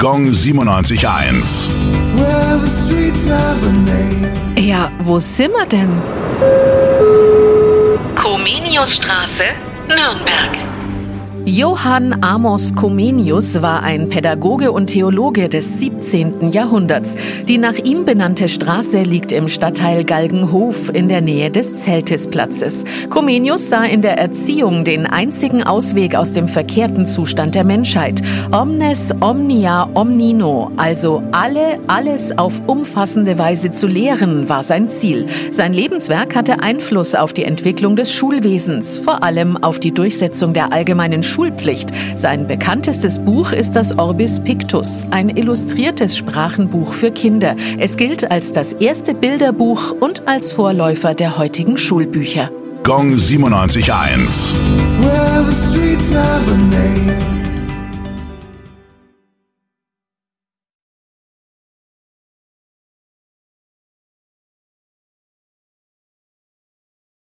Gong 97.1. Well, the streets have a name. Ja, wo sind wir denn? Comeniusstraße, Nürnberg. Johann Amos Comenius war ein Pädagoge und Theologe des 17. Jahrhunderts. Die nach ihm benannte Straße liegt im Stadtteil Galgenhof in der Nähe des Zeltisplatzes. Comenius sah in der Erziehung den einzigen Ausweg aus dem verkehrten Zustand der Menschheit. Omnes omnia omnino, also alle, alles auf umfassende Weise zu lehren, war sein Ziel. Sein Lebenswerk hatte Einfluss auf die Entwicklung des Schulwesens, vor allem auf die Durchsetzung der allgemeinen Schulpflicht. Sein bekanntestes Buch ist das Orbis Pictus, ein illustriertes Sprachenbuch für Kinder. Es gilt als das erste Bilderbuch und als Vorläufer der heutigen Schulbücher. Gong 97.1. Well,